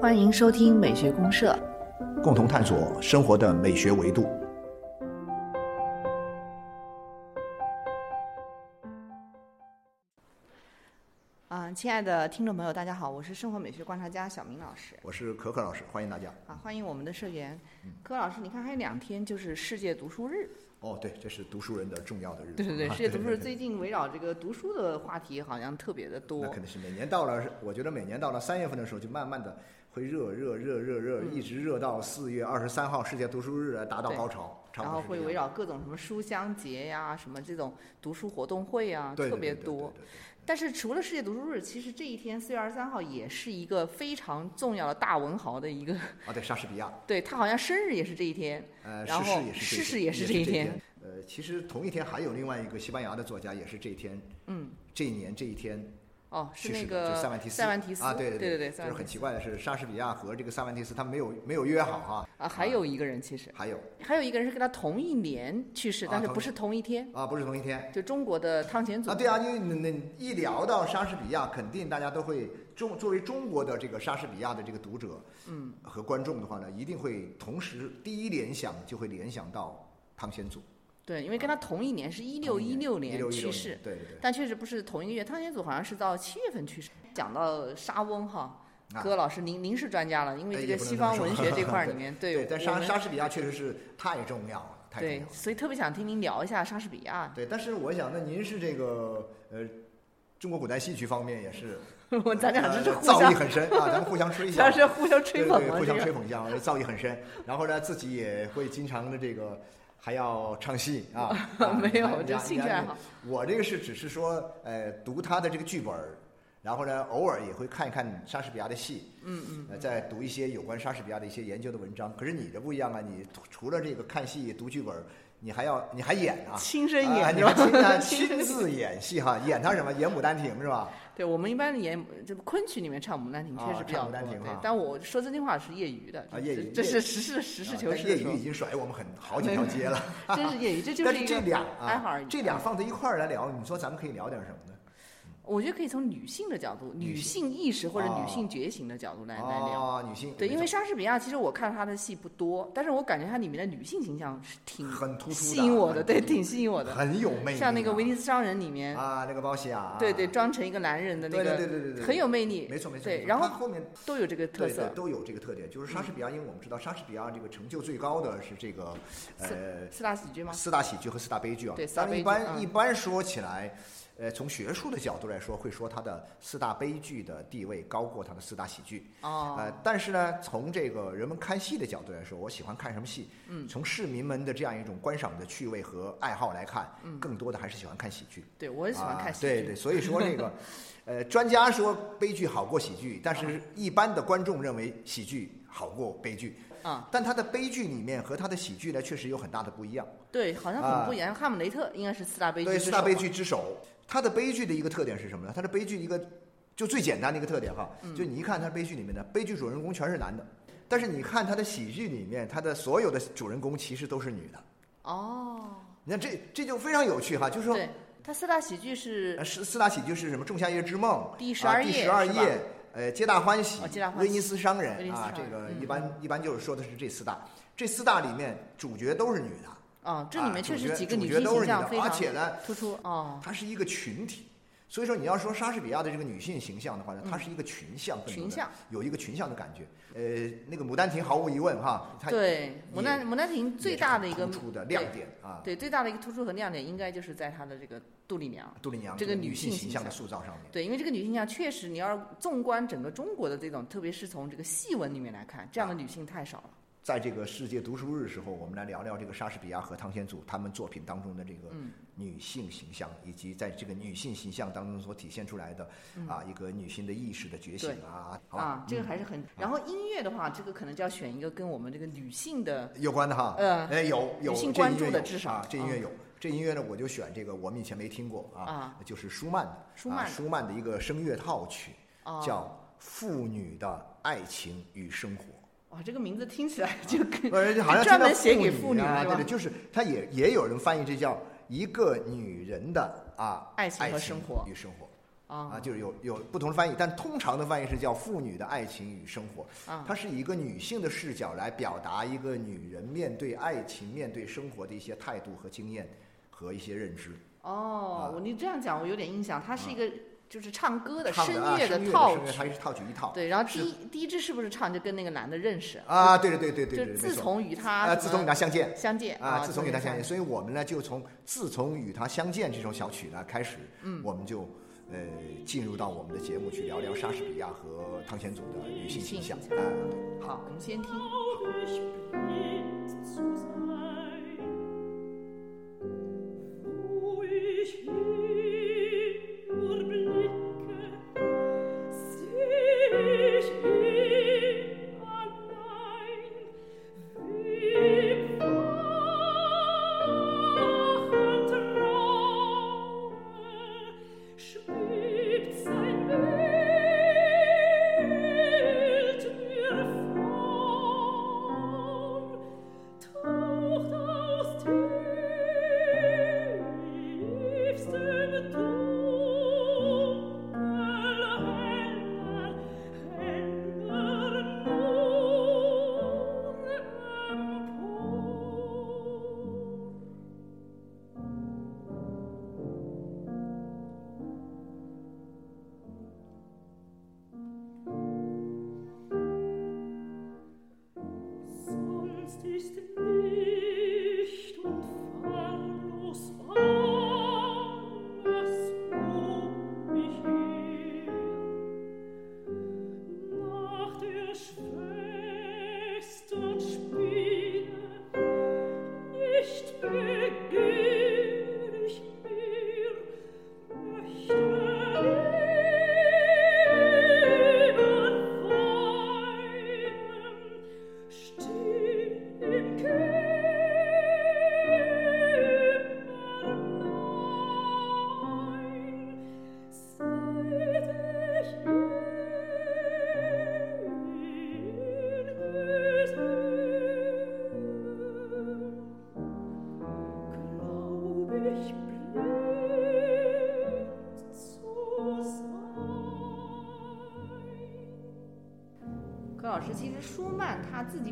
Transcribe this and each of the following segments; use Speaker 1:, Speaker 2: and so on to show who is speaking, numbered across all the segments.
Speaker 1: 欢迎收听美学公社，
Speaker 2: 共同探索生活的美学维度。
Speaker 1: 嗯，亲爱的听众朋友，大家好，我是生活美学观察家小明老师。
Speaker 2: 我是可可老师，欢迎大家。
Speaker 1: 啊，欢迎我们的社员，可老师，你看还有两天就是世界读书日。
Speaker 2: 哦，对，这是读书人的重要的日子。
Speaker 1: 对对对，世界读书日最近围绕这个读书的话题好像特别的多
Speaker 2: 那。肯定是每年到了，我觉得每年到了三月份的时候，就慢慢的会热热热热热，一直热到四月二十三号世界读书日达到高潮，
Speaker 1: 然后会围绕各种什么书香节呀、什么这种读书活动会
Speaker 2: 呀，
Speaker 1: 特别
Speaker 2: 对对对
Speaker 1: 多。但是除了世界读书日，其实这一天四月二十三号也是一个非常重要的大文豪的一个，
Speaker 2: 啊，对，莎士比亚，
Speaker 1: 对他好像生日也是这一天。
Speaker 2: 呃，
Speaker 1: 然后
Speaker 2: 逝世也是这
Speaker 1: 逝世
Speaker 2: 一
Speaker 1: 也是这一天。
Speaker 2: 呃，其实同一天还有另外一个西班牙的作家，也是这一天，
Speaker 1: 嗯，
Speaker 2: 这一年这一天
Speaker 1: 哦，是那个
Speaker 2: 就是塞万提斯。
Speaker 1: 塞万提斯。
Speaker 2: 啊，对
Speaker 1: 对
Speaker 2: 对就是
Speaker 1: 对塞万提斯。
Speaker 2: 很奇怪的是，莎士比亚和这个塞万提斯他们没有没有约好哈。
Speaker 1: 啊，还有一个人其实。
Speaker 2: 还有。
Speaker 1: 还有一个人是跟他同一年去世，但是不是同一天，
Speaker 2: 啊，不是同一天。
Speaker 1: 就中国的汤显祖。
Speaker 2: 啊，对啊，因为你你一聊到莎士比亚，肯定大家都会中作为中国的这个莎士比亚的这个读者，嗯，和观众的话呢，一定会同时第一联想就会联想到汤显祖，
Speaker 1: 对，因为跟他同一年是一六一六
Speaker 2: 年
Speaker 1: 去世，
Speaker 2: 对对对。
Speaker 1: 但确实不是同一个月。汤显祖好像是到七月份去世。讲到沙翁哈，
Speaker 2: 啊
Speaker 1: 柯老师您您是专家了，因为
Speaker 2: 哎
Speaker 1: 这个西方文学这 块儿里面，
Speaker 2: 对，但莎莎士比亚确实是太重要了，太重要
Speaker 1: 对，所以特别想听您聊一下莎士比亚。
Speaker 2: 对，但是我想，那您是这个呃，中国古代戏曲方面也是，
Speaker 1: 我咱俩这是
Speaker 2: 造诣，很深啊，咱们互相吹 一下
Speaker 1: 咱。是互相吹捧
Speaker 2: 对对，互相吹捧一下，造诣很深。然后呢，自己也会经常的这个还要唱戏啊。啊
Speaker 1: 没有这兴趣爱好。
Speaker 2: 我这个是只是说，呃，读他的这个剧本，然后呢，偶尔也会看一看莎士比亚的戏。嗯嗯。呃，再读一些有关莎士比亚的一些研究的文章。可是你这不一样啊，你除了这个看戏、读剧本，你还要你还演啊。
Speaker 1: 亲身
Speaker 2: 啊
Speaker 1: 演
Speaker 2: 你要亲啊
Speaker 1: 亲
Speaker 2: 亲自演戏哈，演他什么？演《牡丹亭》是吧？
Speaker 1: 对我们一般演这个昆曲里面唱《牡丹亭》
Speaker 2: 啊
Speaker 1: 确实比较多，
Speaker 2: 唱牡丹亭哈，
Speaker 1: 对但我说真心话是业余的，
Speaker 2: 啊业余
Speaker 1: 这是实事实事
Speaker 2: 啊
Speaker 1: 求是
Speaker 2: 业余已，经甩我们很好几条街了。
Speaker 1: 真是业余，这就
Speaker 2: 但是
Speaker 1: 是一个
Speaker 2: 这俩啊
Speaker 1: 爱好而已，。
Speaker 2: 这俩放在一块儿来聊，你说咱们可以聊点什么呢？
Speaker 1: 我觉得可以从女性的角度、女
Speaker 2: 女
Speaker 1: 性意识或者
Speaker 2: 哦
Speaker 1: 女性觉醒的角度来来聊。
Speaker 2: 哦，女性
Speaker 1: 对，因为莎士比亚其实我看他的戏不多，但是我感觉她里面的女性形象是挺
Speaker 2: 很突出的
Speaker 1: 吸引我的，对，挺吸引我的。
Speaker 2: 很有魅力啊。
Speaker 1: 像那个《威尼斯商人》里面，
Speaker 2: 啊，那个包西亚，
Speaker 1: 对对，装成一个男人的那个，
Speaker 2: 对对对对对
Speaker 1: 很有魅力。
Speaker 2: 没错没错。
Speaker 1: 对，然后
Speaker 2: 后面
Speaker 1: 都有这个特
Speaker 2: 对对
Speaker 1: 色。
Speaker 2: 都有这个特点，就是莎士比亚，因为我们知道莎士比亚这个成就最高的是这个呃
Speaker 1: 四大喜剧吗？
Speaker 2: 四大喜剧和四大悲剧啊。
Speaker 1: 对四大
Speaker 2: 当然一
Speaker 1: 悲剧嗯
Speaker 2: 般一般说起来，呃，从学术的角度来说，会说他的四大悲剧的地位高过他的四大喜剧。
Speaker 1: 哦，
Speaker 2: 呃，但是呢，从这个人们看戏的角度来说，我喜欢看什么戏？嗯，从市民们的这样一种观赏的趣味和爱好来看，嗯，更多的还是喜欢看喜剧。
Speaker 1: 对我也喜欢看喜剧。
Speaker 2: 啊。对对，所以说这个，呃，专家说悲剧好过喜剧，但是一般的观众认为喜剧好过悲剧。
Speaker 1: 啊，
Speaker 2: 但他的悲剧里面和他的喜剧呢，确实有很大的不一样。
Speaker 1: 对，好像很不一样。哈姆雷特应该是四大悲剧
Speaker 2: 对，四大悲剧之首，它的悲剧的一个特点是什么呢？它的悲剧一个就最简单的一个特点哈，
Speaker 1: 嗯。
Speaker 2: 就你一看它悲剧里面的悲剧主人公全是男的，但是你看它的喜剧里面，它的所有的主人公其实都是女的。
Speaker 1: 哦，
Speaker 2: 你看这这就非常有趣哈，就是说
Speaker 1: 对，他四大喜剧是
Speaker 2: 呃，四四大喜剧是什么？《仲夏夜之梦》
Speaker 1: 第十
Speaker 2: 啊第
Speaker 1: 二页是吧？
Speaker 2: 十二夜，呃，皆大欢喜。威尼斯商人啊，这个
Speaker 1: 嗯。
Speaker 2: 一般一般就是说的是这四大，这四大里面主角都是女的，
Speaker 1: 啊，这里面确实几个女性形
Speaker 2: 象而
Speaker 1: 象非常
Speaker 2: 且呢
Speaker 1: 突出哦，
Speaker 2: 她是一个群体。所以说，你要说莎士比亚的这个女性形象的话呢，她是一个群像，
Speaker 1: 群像
Speaker 2: 有一个群像的感觉。呃，那个《牡丹亭》毫无疑问哈，它
Speaker 1: 对，牡丹牡丹亭最大的一个
Speaker 2: 突出的亮点啊，
Speaker 1: 对，最大的一个突出和亮点应该就是在她的这个杜丽娘。
Speaker 2: 杜丽娘
Speaker 1: 这个女
Speaker 2: 女
Speaker 1: 性形
Speaker 2: 象的塑造上面。
Speaker 1: 对，因为这个女性形象确实，你要纵观整个中国的这种，特别是从这个戏文里面来看，这样的女性太少了。
Speaker 2: 在这个世界读书日时候，我们来聊聊这个莎士比亚和汤显祖他们作品当中的这个
Speaker 1: 嗯
Speaker 2: 女性形象，以及在这个女性形象当中所体现出来的、啊一个女性的意识的觉醒啊，好吧
Speaker 1: 啊，这个还是很。然后音乐的话，这个可能就要选一个跟我们这个女性的
Speaker 2: 有关的哈，
Speaker 1: 呃
Speaker 2: 哎有有
Speaker 1: 女性关注的至少
Speaker 2: 啊，这音乐
Speaker 1: 嗯
Speaker 2: 有。这音乐呢，我就选这个，我们以前没听过啊，
Speaker 1: 啊
Speaker 2: 就是舒曼的，啊
Speaker 1: 舒曼的
Speaker 2: 舒曼的一个声乐套曲，
Speaker 1: 哦
Speaker 2: 叫《妇女的爱情与生活》。
Speaker 1: 哇，这个名字听起来就跟
Speaker 2: 呃，好像
Speaker 1: 专门写给妇
Speaker 2: 女啊，对对，就是他也也有人翻译这叫一个女人的啊
Speaker 3: 爱情和生活
Speaker 2: 与生活。
Speaker 3: 啊
Speaker 2: 啊，就是有有不同的翻译，但通常的翻译是叫《妇女的爱情与生活》，
Speaker 3: 啊
Speaker 2: 它是以一个女性的视角来表达一个女人面对爱情、面对生活的一些态度和经验和一些认知。
Speaker 3: 哦，我你这样讲我有点印象，它是一个就是唱歌的
Speaker 2: 唱
Speaker 3: 声
Speaker 2: 乐
Speaker 3: 套
Speaker 2: 声乐，它，是套曲一套。
Speaker 3: 对，然后第一第一支是不是唱就跟那个男的认识？
Speaker 2: 啊，对对对对对
Speaker 3: 就
Speaker 2: 对，
Speaker 3: 自从与他
Speaker 2: 啊，自从与他相见
Speaker 3: 相见
Speaker 2: 啊，自从与他相
Speaker 3: 见
Speaker 2: 见，，所以我们呢就从自从与他相见这首小曲呢开始，嗯，我们就呃进入到我们的节目去聊聊莎士比亚和汤显祖的女性形象。啊，
Speaker 3: 好，我们先听。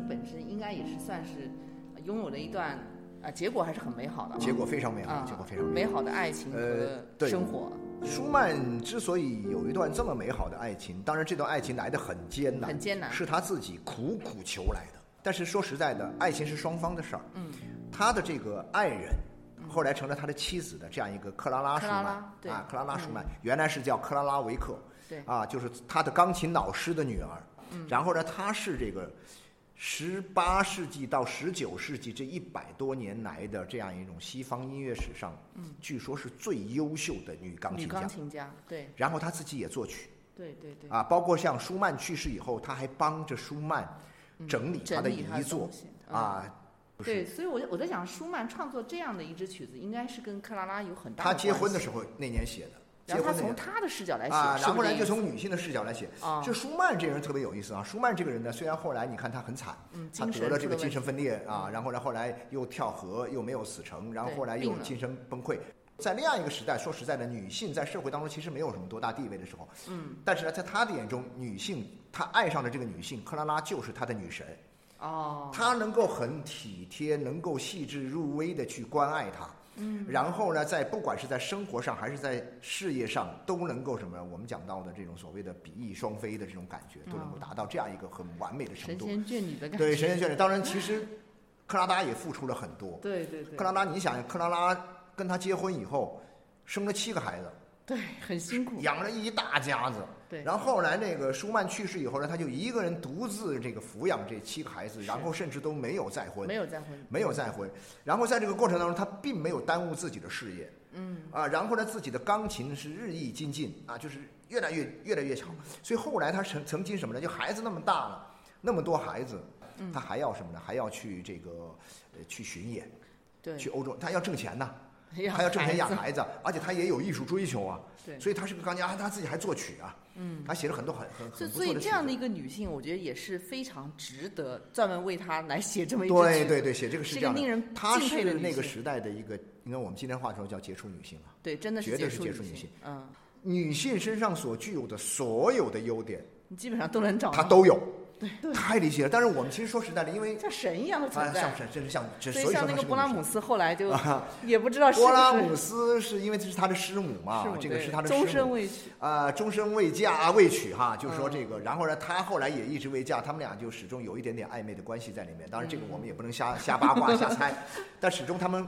Speaker 3: 本身应该也是算是呃拥有了一段啊，结果还是很美好的啊，
Speaker 2: 结果非常美好，
Speaker 3: 啊，
Speaker 2: 结果非常
Speaker 3: 美
Speaker 2: 好。
Speaker 3: 好的爱情
Speaker 2: 呃
Speaker 3: 和
Speaker 2: 对
Speaker 3: 生活，
Speaker 2: 舒曼之所以有一段这么美好的爱情，当然这段爱情来的很艰难，
Speaker 3: 很艰难
Speaker 2: 是他自己苦苦求来的。但是说实在的，爱情是双方的事儿。
Speaker 3: 嗯，
Speaker 2: 他的这个爱人，后来成了他的妻子的这样一个克拉拉舒曼
Speaker 3: 拉对
Speaker 2: 啊，克拉拉舒曼原来是叫克拉拉维克，
Speaker 3: 对
Speaker 2: 啊，就是他的钢琴老师的女儿。
Speaker 3: 嗯
Speaker 2: 然后呢，她是这个十八世纪到十九世纪这一百多年来的这样一种西方音乐史上，据说是最优秀的女钢琴家。
Speaker 3: 钢琴家，对。
Speaker 2: 然后她自己也作曲。
Speaker 3: 对对对，
Speaker 2: 啊，包括像舒曼去世以后，她还帮着舒曼整理他的遗作。啊。
Speaker 3: 对，所以我我在想，舒曼创作这样的一支曲子，应该是跟克拉拉有很大
Speaker 2: 他结婚的时候那年写的，
Speaker 3: 然后他从他的视角来写，
Speaker 2: 啊，然后呢就从女性的视角来写。
Speaker 3: 啊
Speaker 2: 这舒曼这个人特别有意思啊，舒曼这个人呢，虽然后来你看他很惨，
Speaker 3: 嗯
Speaker 2: 他得了这个精神分裂啊，然后呢后来又跳河，又没有死成，然后后来又精神崩溃。在那样一个时代，说实在的，女性在社会当中其实没有什么多大地位的时候，
Speaker 3: 嗯，
Speaker 2: 但是呢，在他的眼中，女性他爱上的这个女性克拉拉就是他的女神，
Speaker 3: 哦，
Speaker 2: 他能够很体贴，能够细致入微的去关爱她。嗯，然后呢，在不管是在生活上还是在事业上，都能够什么？我们讲到的这种所谓的比翼双飞的这种感觉，都能够达到这样一个很完美的程度。
Speaker 3: 神仙眷侣的感觉，
Speaker 2: 对，神仙眷侣。当然，其实克拉拉也付出了很多。
Speaker 3: 对对对，
Speaker 2: 克拉拉，你想，克拉拉跟他结婚以后，生了七个孩子，
Speaker 3: 对很辛苦，
Speaker 2: 养了一大家子。
Speaker 3: 对。
Speaker 2: 然后后来那个舒曼去世以后呢，他就一个人独自这个抚养这七个孩子，然后甚至都没有再婚。
Speaker 3: 没有再婚，
Speaker 2: 没有再婚，然后在这个过程当中，他并没有耽误自己的事业，
Speaker 3: 嗯。
Speaker 2: 啊，然后呢，自己的钢琴是日益精进啊，就是越来越越来越强，所以后来他曾曾经什么呢？就孩子那么大了，那么多孩子，他还要什么呢？还要去这个呃去巡演，
Speaker 3: 对。
Speaker 2: 去欧洲，他要挣钱呐。她要挣钱养
Speaker 1: 孩子，
Speaker 2: 而且她也有艺术追求啊。
Speaker 1: 对
Speaker 2: 所以她是个钢琴家，她自己还作曲啊。嗯，她写了很多很很很不错的曲子
Speaker 1: 以这样的一个女性，我觉得也是非常值得专门为她来写这么一
Speaker 2: 对对对，写这个
Speaker 1: 是
Speaker 2: 这样的。
Speaker 1: 令人
Speaker 2: 她是那个时代的一个，应该我们今天话说叫杰出女性啊。
Speaker 1: 对，真的是
Speaker 2: 绝对是
Speaker 1: 杰出女
Speaker 2: 杰出女性。
Speaker 1: 嗯，
Speaker 2: 女性身上所具有的所有的优点，
Speaker 1: 你基本上都能找到，
Speaker 2: 她都有。对，太理解了。但是我们其实说实在的，因为
Speaker 1: 像神一样的存
Speaker 2: 啊，
Speaker 1: 在
Speaker 2: 像。神真是像，这
Speaker 1: 所
Speaker 2: 所以
Speaker 1: 像那个波
Speaker 2: 是个女神
Speaker 1: 拉姆斯后来就
Speaker 2: 啊
Speaker 1: 也不知道是不是
Speaker 2: 波拉姆斯是因为这是他的师母嘛这个是他的
Speaker 1: 终
Speaker 2: 师母
Speaker 1: 身未娶。
Speaker 2: 啊，终身未嫁啊，未娶哈，就是说
Speaker 1: 嗯
Speaker 2: 这个，然后呢，他后来也一直未嫁，他们俩就始终有一点点暧昧的关系在里面。当然，这个我们也不能瞎瞎八卦、瞎猜，但始终他们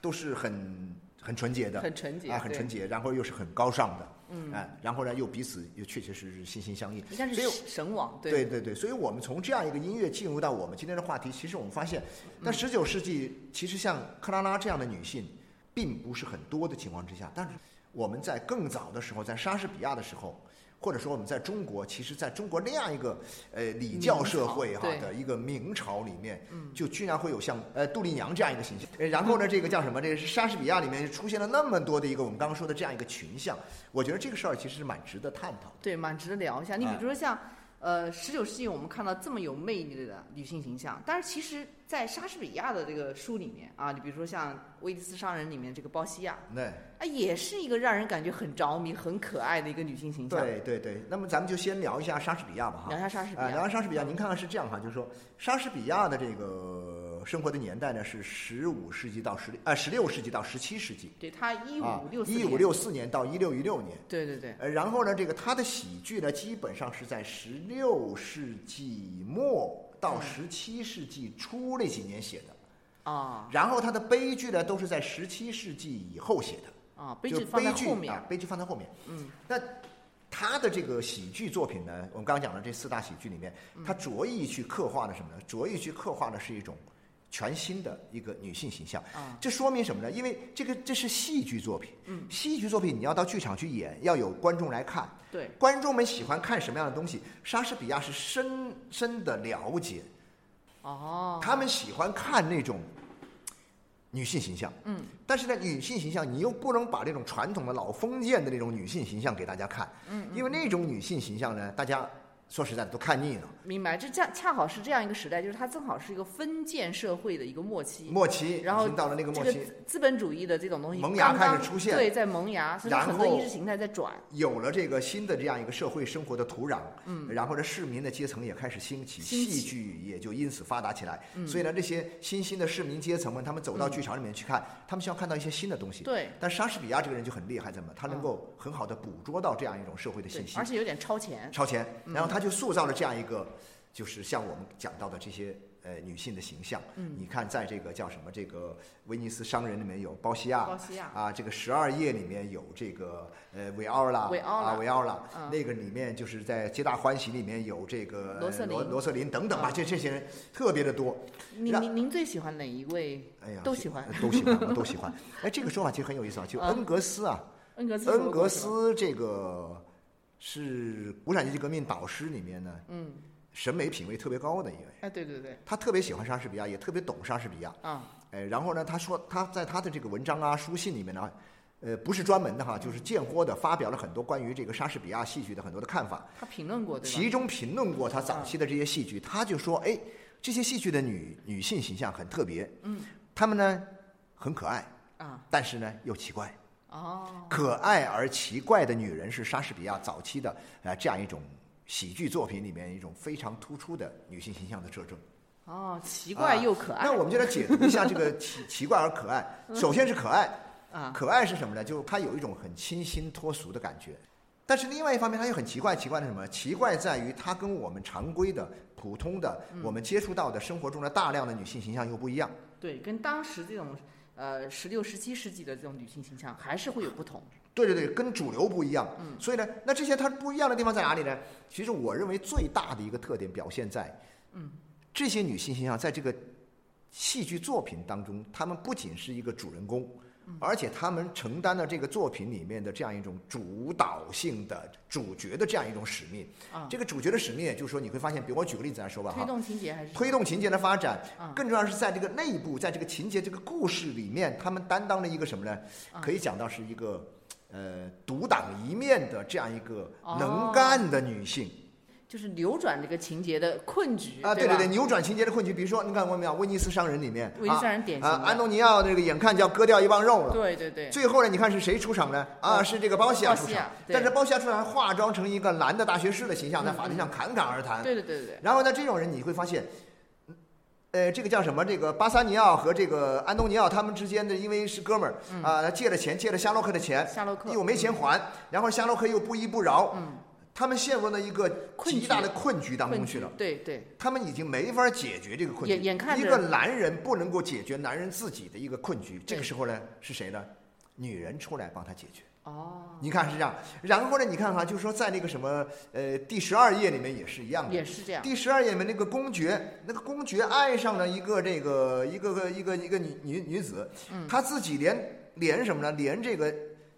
Speaker 2: 都是很很纯洁的，
Speaker 1: 很纯洁
Speaker 2: 啊，很纯洁，然后又是很高尚的，嗯，哎，然后呢，又彼此又确确实实心心相印，
Speaker 1: 应该是神往，
Speaker 2: 对。对对，所以我们从这样一个音乐进入到我们今天的话题，其实我们发现，
Speaker 1: 嗯。
Speaker 2: 在十九世纪，其实像克拉拉这样的女性，并不是很多的情况之下，但是我们在更早的时候，在莎士比亚的时候，或者说我们在中国，其实在中国那样一个呃礼教社会哈的一个明朝里面，就居然会有像呃杜丽娘这样一个形象。呃然后呢，这个叫什么？这个是莎士比亚里面出现了那么多的一个我们刚刚说的这样一个群像，我觉得这个事儿其实是蛮值得探讨的。
Speaker 1: 对，蛮值得聊一下。你比
Speaker 2: 哎
Speaker 1: 如说像，呃，十九世纪我们看到这么有魅力的女性形象，但是其实，在莎士比亚的这个书里面啊，你比如说像《威尼斯商人》里面这个包西亚，
Speaker 2: 对。
Speaker 1: 啊，也是一个让人感觉很着迷、很可爱的一个女性形象。，
Speaker 2: 对对对，那么咱们就先聊一下莎士比亚吧，哈。
Speaker 1: 聊一下莎士比
Speaker 2: 亚，聊
Speaker 1: 一。
Speaker 2: 下莎士比亚，您看看是这样哈，就是说莎士比亚的这个生活的年代呢是十五世纪到十呃十六世纪到十七世纪，
Speaker 1: 对他一
Speaker 2: 啊
Speaker 1: 五六四
Speaker 2: 一五六四年到一六一六年。
Speaker 1: 对对对，
Speaker 2: 呃，然后呢，这个他的喜剧呢，基本上是在十六世纪末到
Speaker 1: 嗯
Speaker 2: 十七世纪初那几年写的，
Speaker 1: 啊
Speaker 2: 然后他的悲剧呢，都是在十七世纪以后写的。
Speaker 1: 啊，悲
Speaker 2: 就
Speaker 1: 剧放在
Speaker 2: 悲剧
Speaker 1: 后面
Speaker 2: 啊，，悲剧放在后面。
Speaker 1: 嗯，
Speaker 2: 那他的这个喜剧作品呢，我们刚刚讲的这四大喜剧里面，
Speaker 1: 嗯
Speaker 2: 他着意去刻画的什么呢？着意去刻画的是一种全新的一个女性形象。
Speaker 1: 啊
Speaker 2: 这说明什么呢？因为这个这是戏剧作品，嗯，戏剧作品你要到剧场去演，要有观众来看。
Speaker 1: 对，
Speaker 2: 观众们喜欢看什么样的东西？莎士比亚是深深的了解，
Speaker 1: 哦，
Speaker 2: 他们喜欢看那种女性形象，
Speaker 1: 嗯，
Speaker 2: 但是呢，女性形象你又不能把这种传统的老封建的那种女性形象给大家看，嗯，因为那种女性形象呢，大家说实在的都看腻了。
Speaker 1: 明白，这恰恰好是这样一个时代，就是它正好是一个封建社会的一个末期，
Speaker 2: 末期，
Speaker 1: 然后
Speaker 2: 到了那个末期，
Speaker 1: 资本主义的这种东西
Speaker 2: 萌芽开始出现
Speaker 1: 对，在萌芽，所以很多意识形态在转，
Speaker 2: 有了这个新的这样一个社会生活的土壤，嗯，然后这，市民的阶层也开始兴起，
Speaker 1: 兴起
Speaker 2: 戏剧也就因此发达起来。所以呢，这些新兴的市民阶层们，他们走到剧场里面去看，他们希望看到一些新的东西。
Speaker 1: 对
Speaker 2: 但莎士比亚这个人就很厉害，怎么？他能够很好的捕捉到这样一种社会的信，息
Speaker 1: 而，且有点超前，
Speaker 2: 超前，然后他就塑造了这样一个，就是像我们讲到的这些呃女性的形象。
Speaker 1: 嗯
Speaker 2: 你看，在这个叫什么这个威尼斯商人里面有包西亚，
Speaker 1: 包西亚
Speaker 2: 啊，这个十二夜里面有这个呃维奥拉，
Speaker 1: 维奥拉
Speaker 2: 啊维奥拉，
Speaker 1: 嗯
Speaker 2: 那个里面就是在皆大欢喜里面有这个
Speaker 1: 罗瑟琳
Speaker 2: 罗罗瑟琳等等吧，
Speaker 1: 嗯
Speaker 2: 这这些人特别的多。
Speaker 1: 您您您最喜欢哪一位？
Speaker 2: 哎呀，
Speaker 1: 都喜欢
Speaker 2: 都喜欢，我都喜欢。哎，这个说法其实很有意思啊，就
Speaker 1: 嗯
Speaker 2: 恩格斯啊，
Speaker 1: 恩格斯
Speaker 2: 恩格斯这个是无产阶级革命导师里面呢，
Speaker 1: 嗯，
Speaker 2: 审美品味特别高的一位。
Speaker 1: 哎，对对对，
Speaker 2: 他特别喜欢莎士比亚，也特别懂莎士比亚。
Speaker 1: 啊，
Speaker 2: 哎，然后呢，他说他在他的这个文章啊、书信里面呢，呃，不是专门的哈，就是间豁的发表了很多关于这个莎士比亚戏剧的很多的看法，
Speaker 1: 他评论过对？
Speaker 2: 其中评论过他早期的这些戏剧，他就说，哎，这些戏剧的女女性形象很特别，
Speaker 1: 嗯，
Speaker 2: 她们呢很可爱，
Speaker 1: 啊，
Speaker 2: 但是呢又奇怪。
Speaker 1: 哦，
Speaker 2: 可爱而奇怪的女人是莎士比亚早期的呃这样一种喜剧作品里面一种非常突出的女性形象的特征。
Speaker 1: 哦，奇怪又可爱，
Speaker 2: 那我们就来解读一下这个奇 奇怪而可爱。首先是可爱，
Speaker 1: 啊，
Speaker 2: 可爱是什么呢？就是它有一种很清新脱俗的感觉。但是另外一方面，它又很奇怪。奇怪的是什么？奇怪在于它跟我们常规的、普通的、我们接触到的生活中的大量的女性形象又不一样。
Speaker 1: 对，跟当时这种呃十六、十七世纪的这种女性形象还是会有不同。
Speaker 2: 对对对，跟主流不一样。嗯，所以呢，那这些它不一样的地方在哪里呢？其实我认为最大的一个特点表现在，嗯，这些女性形象在这个戏剧作品当中，她们不仅是一个主人公，而且她们承担了这个作品里面的这样一种主导性的主角的这样一种使命。
Speaker 1: 啊
Speaker 2: 这个主角的使命，也就是说，你会发现，比如我举个例子来说吧，哈，
Speaker 1: 推动情节还是
Speaker 2: 推动情节的发展
Speaker 1: 嗯，
Speaker 2: 更重要是在这个内部，在这个情节这个故事里面，她们担当了一个什么呢？
Speaker 1: 嗯
Speaker 2: 可以讲到是一个呃独当一面的这样一个
Speaker 1: 哦
Speaker 2: 能干的女性。
Speaker 1: 就是扭转这个情节的困局
Speaker 2: 啊，对
Speaker 1: 对
Speaker 2: 对，扭转情节的困局。比如说，你看过没有，《威尼斯商人》里面，
Speaker 1: 威尼斯商人典型
Speaker 2: 啊，安东尼奥那个眼看就要割掉一磅肉了。
Speaker 1: 对对对，
Speaker 2: 最后呢，你看是谁出场呢？啊，
Speaker 1: 嗯
Speaker 2: 是这个包西亚出场但是包西亚出场化妆成一个男的大学士的形象，在法庭上侃侃而谈。
Speaker 1: 对对对对对，
Speaker 2: 然后呢，这种人你会发现，呃，这个叫什么？这个巴萨尼奥和这个安东尼奥他们之间的，因为是哥们儿啊，他借了钱，借了夏洛克的钱，
Speaker 1: 夏洛克
Speaker 2: 又没钱还，然后夏洛克又不依不饶，
Speaker 1: 嗯，
Speaker 2: 他们陷入了一个极大的困局当中去了。
Speaker 1: 对对
Speaker 2: 他们已经没法解决这个困局。
Speaker 1: 眼眼看着
Speaker 2: 一个男人不能够解决男人自己的一个困局，这个时候呢，是谁呢？女人出来帮他解决。
Speaker 1: 哦，
Speaker 2: 你看是这样，然后呢，你看哈，就是说在那个什么呃第十二页里面也是一样的。
Speaker 1: 也是这样，
Speaker 2: 第十二页里面那个公爵，那个公爵爱上了一个这个一个个一个一个女女女子，
Speaker 1: 嗯
Speaker 2: 他自己连连什么呢？连这个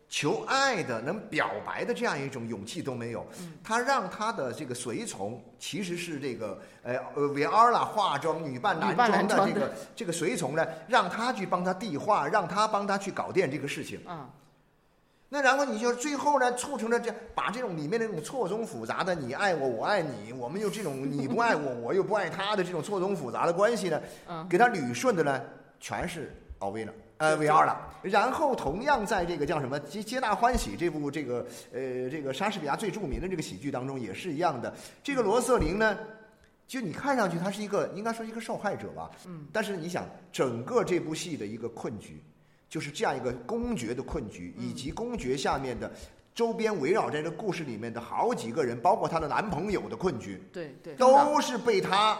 Speaker 2: 求爱的、能表白的这样一种勇气都没有。
Speaker 1: 嗯
Speaker 2: 他让他的这个随从其实是这个呃呃维阿拉化妆女扮男
Speaker 1: 装
Speaker 2: 的这个这个随从呢，让他去帮他递话，让他帮他去搞定这个事情。
Speaker 1: 嗯，
Speaker 2: 那然后你就最后呢，促成了这把这种里面那种错综复杂的你爱我，我爱你，我们又这种你不爱我，我又不爱他的这种错综复杂的关系呢，
Speaker 1: 嗯
Speaker 2: 给他捋顺的呢，全是奥威了。呃，维二了，然后同样在这个叫什么《皆皆大欢喜》这部这个呃这个莎士比亚最著名的这个喜剧当中也是一样的。这个罗瑟琳呢，就你看上去她是一个应该说一个受害者吧，
Speaker 1: 嗯，
Speaker 2: 但是你想整个这部戏的一个困局，就是这样一个公爵的困局，以及公爵下面的周边围绕在这个故事里面的好几个人，包括她的男朋友的困局，
Speaker 1: 对对，
Speaker 2: 都是被她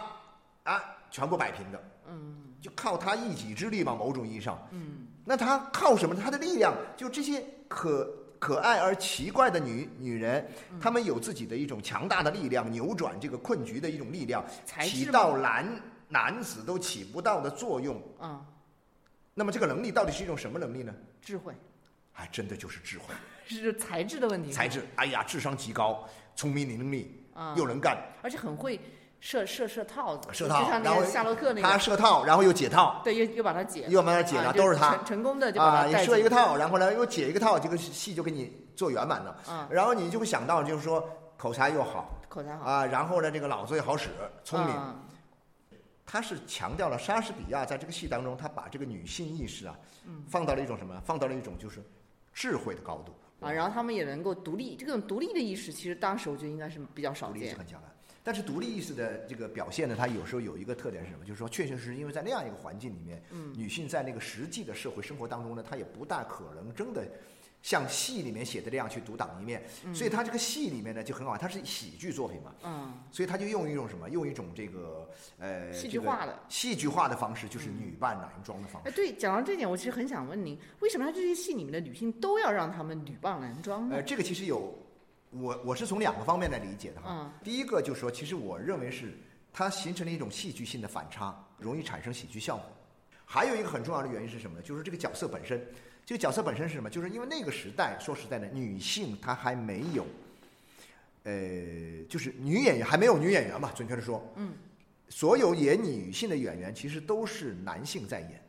Speaker 2: 啊全部摆平的。
Speaker 1: 嗯
Speaker 2: 就靠她一己之力嘛，某种意义上，
Speaker 1: 嗯，
Speaker 2: 那她靠什么？她的力量，就这些可可爱而奇怪的女女人，
Speaker 1: 嗯
Speaker 2: 她们有自己的一种强大的力量，扭转这个困局的一种力量，起到男男子都起不到的作用。
Speaker 1: 嗯，
Speaker 2: 那么这个能力到底是一种什么能力呢？
Speaker 1: 智慧
Speaker 2: 还真的就是智慧、
Speaker 1: 是才智的问题，
Speaker 2: 才智。哎呀，智商极高，聪明伶俐，
Speaker 1: 啊，
Speaker 2: 又能干，
Speaker 1: 而且很会设设设套子，
Speaker 2: 设套
Speaker 1: 就像那
Speaker 2: 然后
Speaker 1: 个夏洛克那
Speaker 2: 他
Speaker 1: 个，
Speaker 2: 射套，然后又解套，
Speaker 1: 对，又又把它解了，
Speaker 2: 又把它解了，都是他
Speaker 1: 成成功的就把
Speaker 2: 你射一个套，然后呢又解一个套，这个戏就给你做圆满了。
Speaker 1: 嗯，
Speaker 2: 然后你就会想到，就是说口才又好
Speaker 1: 口才好，
Speaker 2: 啊，然后呢这个脑子也好使，聪明。
Speaker 1: 嗯
Speaker 2: 他是强调了莎士比亚在这个戏当中，他把这个女性意识啊，
Speaker 1: 嗯
Speaker 2: 放到了一种什么？放到了一种就是智慧的高度
Speaker 1: 啊，然后他们也能够独立，这种独立的意识，其实当时我觉得应该是比较少见
Speaker 2: 独立意识。很强的。但是独立意识的这个表现呢，它有时候有一个特点是什么？就是说，确确实实因为在那样一个环境里面，
Speaker 1: 嗯
Speaker 2: 女性在那个实际的社会生活当中呢，她也不大可能真的像戏里面写的那样去独当一面。所以他这个戏里面呢就很好，它是喜剧作品嘛，
Speaker 1: 嗯，
Speaker 2: 所以他就用一种什么？用一种这个呃
Speaker 1: 戏剧化的
Speaker 2: 戏剧化的方式，就是女扮男装的方
Speaker 1: 哎，
Speaker 2: 式。
Speaker 1: 对，讲到这点，我其实很想问您，为什么他这些戏里面的女性都要让他们女扮男装呢
Speaker 2: 呃，？这个其实有，我我是从两个方面来理解的哈。
Speaker 1: 嗯
Speaker 2: 第一个就是说，其实我认为是它形成了一种戏剧性的反差，容易产生喜剧效果。还有一个很重要的原因是什么呢？就是这个角色本身。这个角色本身是什么？就是因为那个时代，说实在的，女性她还没有，呃，就是女演员还没有女演员嘛，准确的说，
Speaker 1: 嗯，
Speaker 2: 所有演女性的演员其实都是男性在演，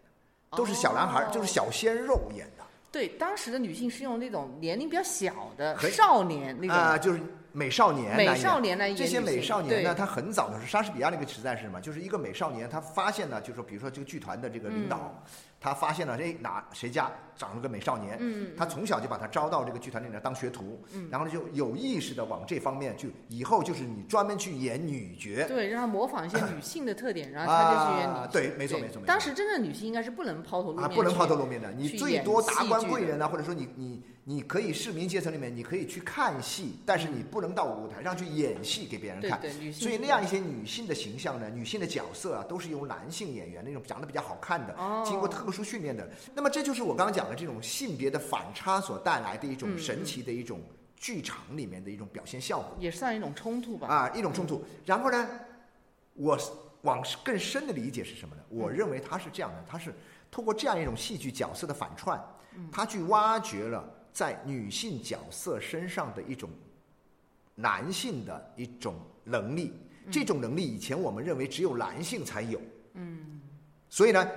Speaker 2: 都是小男孩，
Speaker 1: 哦
Speaker 2: 就是小鲜肉演的。
Speaker 1: 对，当时的女性是用那种年龄比较小的少年那种、
Speaker 2: 啊、就是美少年
Speaker 1: 美少年来演
Speaker 2: 这些美少年呢，他很早的时候莎士比亚那个时代是什么？就是一个美少年，他发现呢，就是说，比如说这个剧团的这个领导，
Speaker 1: 嗯
Speaker 2: 他发现了，哎，哪谁家长了个美少年，
Speaker 1: 嗯
Speaker 2: 他从小就把他招到这个剧团里面当学徒，
Speaker 1: 嗯
Speaker 2: 然后呢就有意识的往这方面去，以后就是你专门去演女角，
Speaker 1: 对，让他模仿一些女性的特点，然后他就去演女。
Speaker 2: 啊对没错没错没错
Speaker 1: 当时真正的女性应该是不能抛头露
Speaker 2: 啊，
Speaker 1: 面，
Speaker 2: 不能抛头露面的，你最多达官贵人啊，或者说你你你可以市民阶层里面你可以去看戏，但是你不能到舞台上去演戏给别人看。
Speaker 1: 对对，女性。
Speaker 2: 所以那样一些女性的形象呢，女性的角色啊，都是由男性演员那种长得比较好看的，
Speaker 1: 哦
Speaker 2: 经过特殊训练的。那么这就是我刚刚讲的这种性别的反差所带来的一种
Speaker 1: 嗯
Speaker 2: 神奇的一种剧场里面的一种表现效果
Speaker 1: 也算一种冲突吧。
Speaker 2: 啊，一种冲突。然后呢，我往更深的理解是什么呢？
Speaker 1: 嗯
Speaker 2: 我认为它是这样的，它是通过这样一种戏剧角色的反串，他去挖掘了在女性角色身上的一种男性的一种能力。这种能力以前我们认为只有男性才有，嗯，所以呢，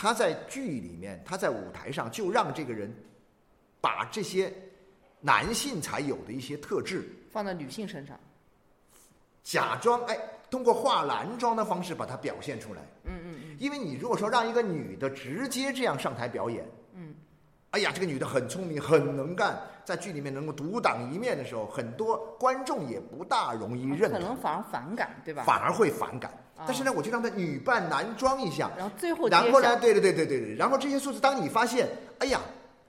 Speaker 2: 他在剧里面，他在舞台上就让这个人把这些男性才有的一些特质，
Speaker 1: 放在女性身上，
Speaker 2: 假装哎，通过化男装的方式把它表现出来。
Speaker 1: 嗯嗯嗯，
Speaker 2: 因为你如果说让一个女的直接这样上台表演，
Speaker 1: 嗯，
Speaker 2: 哎呀，这个女的很聪明，很能干，在剧里面能够独当一面的时候，很多观众也不大容易认同，
Speaker 1: 可能反而反感，对吧？
Speaker 2: 反而会反感。
Speaker 1: 啊
Speaker 2: 但是呢，我就让她女扮男装一下，
Speaker 1: 然后最后揭
Speaker 2: 然后呢，对对对对对对，然后这些数字，当你发现，哎呀，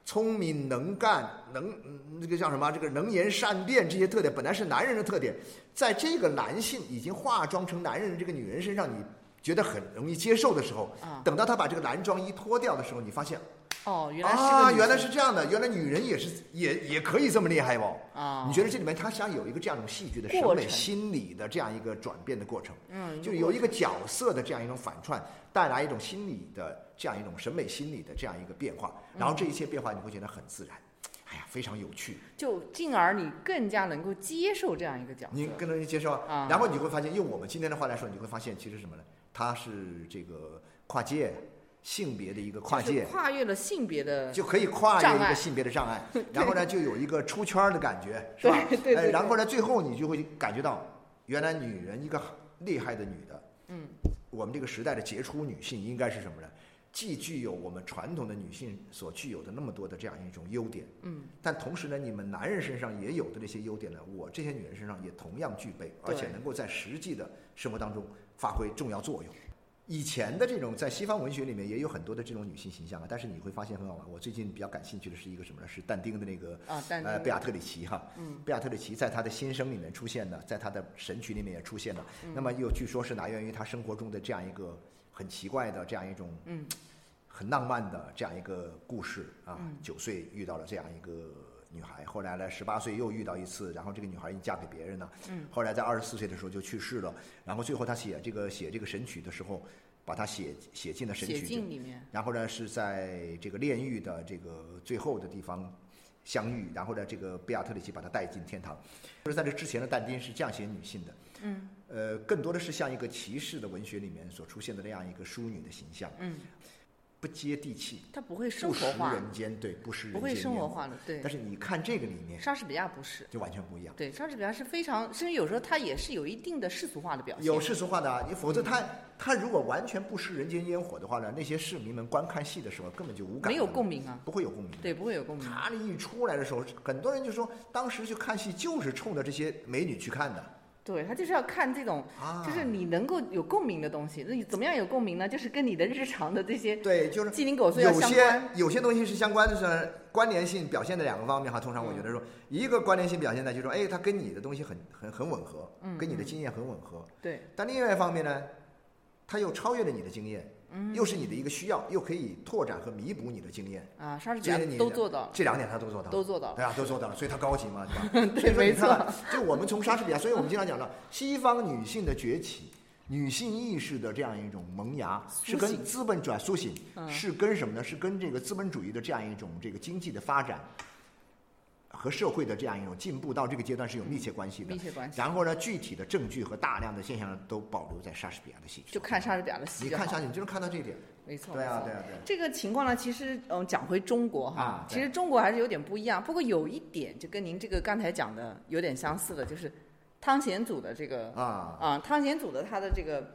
Speaker 2: 聪明能干，能嗯那个叫什么？这个能言善辩这些特点，本来是男人的特点，在这个男性已经化妆成男人的这个女人身上，你觉得很容易接受的时候，
Speaker 1: 啊
Speaker 2: 等到她把这个男装一脱掉的时候，你发现
Speaker 1: 哦，原来是
Speaker 2: 啊，原来是这样的，原来女人也是也也可以这么厉害哦。
Speaker 1: 啊，
Speaker 2: 你觉得这里面她想有一个这样一种戏剧的审美心理的这样一个转变的过程，
Speaker 1: 嗯，
Speaker 2: 就有一个角色的这样一种反串，带来一种心理的这样一种审美心理的这样一个变化，然后这一切变化你会觉得很自然，哎呀，非常有趣，
Speaker 1: 就进而你更加能够接受这样一个角色。
Speaker 2: 你更容易接受
Speaker 1: 啊
Speaker 2: 然后你会发现，用我们今天的话来说，你会发现其实什么呢？它是这个跨界性别的一个跨
Speaker 1: 就是
Speaker 2: 界。
Speaker 1: 跨越了性别的，
Speaker 2: 就可以跨越一个性别的障碍，然后呢，就有一个出圈的感觉，是吧？
Speaker 1: 对对对
Speaker 2: 哎，然后呢，最后你就会感觉到，原来女人一个厉害的女的，
Speaker 1: 嗯，
Speaker 2: 我们这个时代的杰出女性应该是什么呢？既具有我们传统的女性所具有的那么多的这样一种优点，
Speaker 1: 嗯，
Speaker 2: 但同时呢，你们男人身上也有的这些优点呢，我这些女人身上也同样具备，而且能够在实际的生活当中发挥重要作用。以前的这种在西方文学里面也有很多的这种女性形象啊，但是你会发现很好玩。我最近比较感兴趣的是一个什么呢？是但丁的那个
Speaker 1: 啊，但
Speaker 2: 呃贝亚特里奇哈，
Speaker 1: 嗯，
Speaker 2: 贝亚特里奇在他的新生里面出现的，在他的神曲里面也出现的。
Speaker 1: 嗯
Speaker 2: 那么又据说是来源于他生活中的这样一个很奇怪的这样一种
Speaker 1: 嗯
Speaker 2: 很浪漫的这样一个故事啊
Speaker 1: 嗯。
Speaker 2: 九岁遇到了这样一个女孩，后来呢十八岁又遇到一次，然后这个女孩已经嫁给别人了。
Speaker 1: 嗯，
Speaker 2: 后来在二十四岁的时候就去世了。然后最后他写这个写这个神曲的时候，把它写写进了神曲
Speaker 1: 里面，
Speaker 2: 然后呢，是在这个炼狱的这个最后的地方相遇，然后呢，这个贝亚特里奇把她带进天堂。就是在这之前的但丁是这样写女性的，
Speaker 1: 嗯
Speaker 2: 呃，更多的是像一个骑士的文学里面所出现的那样一个淑女的形象，
Speaker 1: 嗯，
Speaker 2: 不接地气，
Speaker 1: 它不会生
Speaker 2: 不食
Speaker 1: 活化，
Speaker 2: 人间，对，不食人间
Speaker 1: 不会生活。化的，对
Speaker 2: 但。是你看这个里面
Speaker 1: 莎士比亚不是，
Speaker 2: 就完全不一样。
Speaker 1: 对，莎士比亚是非常，甚至有时候他也是有一定的世俗化的表现。
Speaker 2: 有世俗化的啊，你否则他他如果完全不食人间烟火的话呢，那些市民们观看戏的时候根本就无感，
Speaker 1: 没有共，鸣啊，
Speaker 2: 不会有共鸣。
Speaker 1: 对，不会有共鸣。
Speaker 2: 他一出来的时候，很多人就说，当时去看戏就是冲着这些美女去看的
Speaker 1: 对他就是要看这种，
Speaker 2: 啊，
Speaker 1: 就是你能够有共鸣的东西。那你怎么样有共鸣呢？就是跟你的日常的这些
Speaker 2: 对，就是
Speaker 1: 鸡零狗碎要
Speaker 2: 有些。有些东西是相关的是关联性表现的两个方面哈。通常我觉得说，一个关联性表现在，就是说，哎，它跟你的东西很很很吻合，跟你的经验很吻合。
Speaker 1: 对，
Speaker 2: 但另外一方面呢，它又超越了你的经验，
Speaker 1: 嗯
Speaker 2: 又是你的一个需要，又可以拓展和弥补你的经验。
Speaker 1: 啊，莎士比亚都做到了，
Speaker 2: 这两点他都做到了。
Speaker 1: 都做到了。
Speaker 2: 对啊，都做到了，所以他高级嘛，对吧？
Speaker 1: 对没错
Speaker 2: 看，就我们从莎士比亚，所以我们经常讲到西方女性的崛起。女性意识的这样一种萌芽，是跟资本转苏醒，
Speaker 1: 嗯
Speaker 2: 是跟什么呢？是跟这个资本主义的这样一种这个经济的发展和社会的这样一种进步到这个阶段是有密切关系的
Speaker 1: 密。切关系。
Speaker 2: 然后呢，具体的证据和大量的现象呢，都保留在莎士比亚的戏剧。
Speaker 1: 就看莎士比亚的戏
Speaker 2: 你看莎士，你就能看到这一点。
Speaker 1: 没错，
Speaker 2: 对啊，对啊，对啊。
Speaker 1: 这个情况呢，其实嗯，讲回中国哈，其实中国还是有点不一样。不过有一点就跟您这个刚才讲的有点相似的，就是汤显祖的这个
Speaker 2: 啊，
Speaker 1: 啊，汤显祖的他的这个《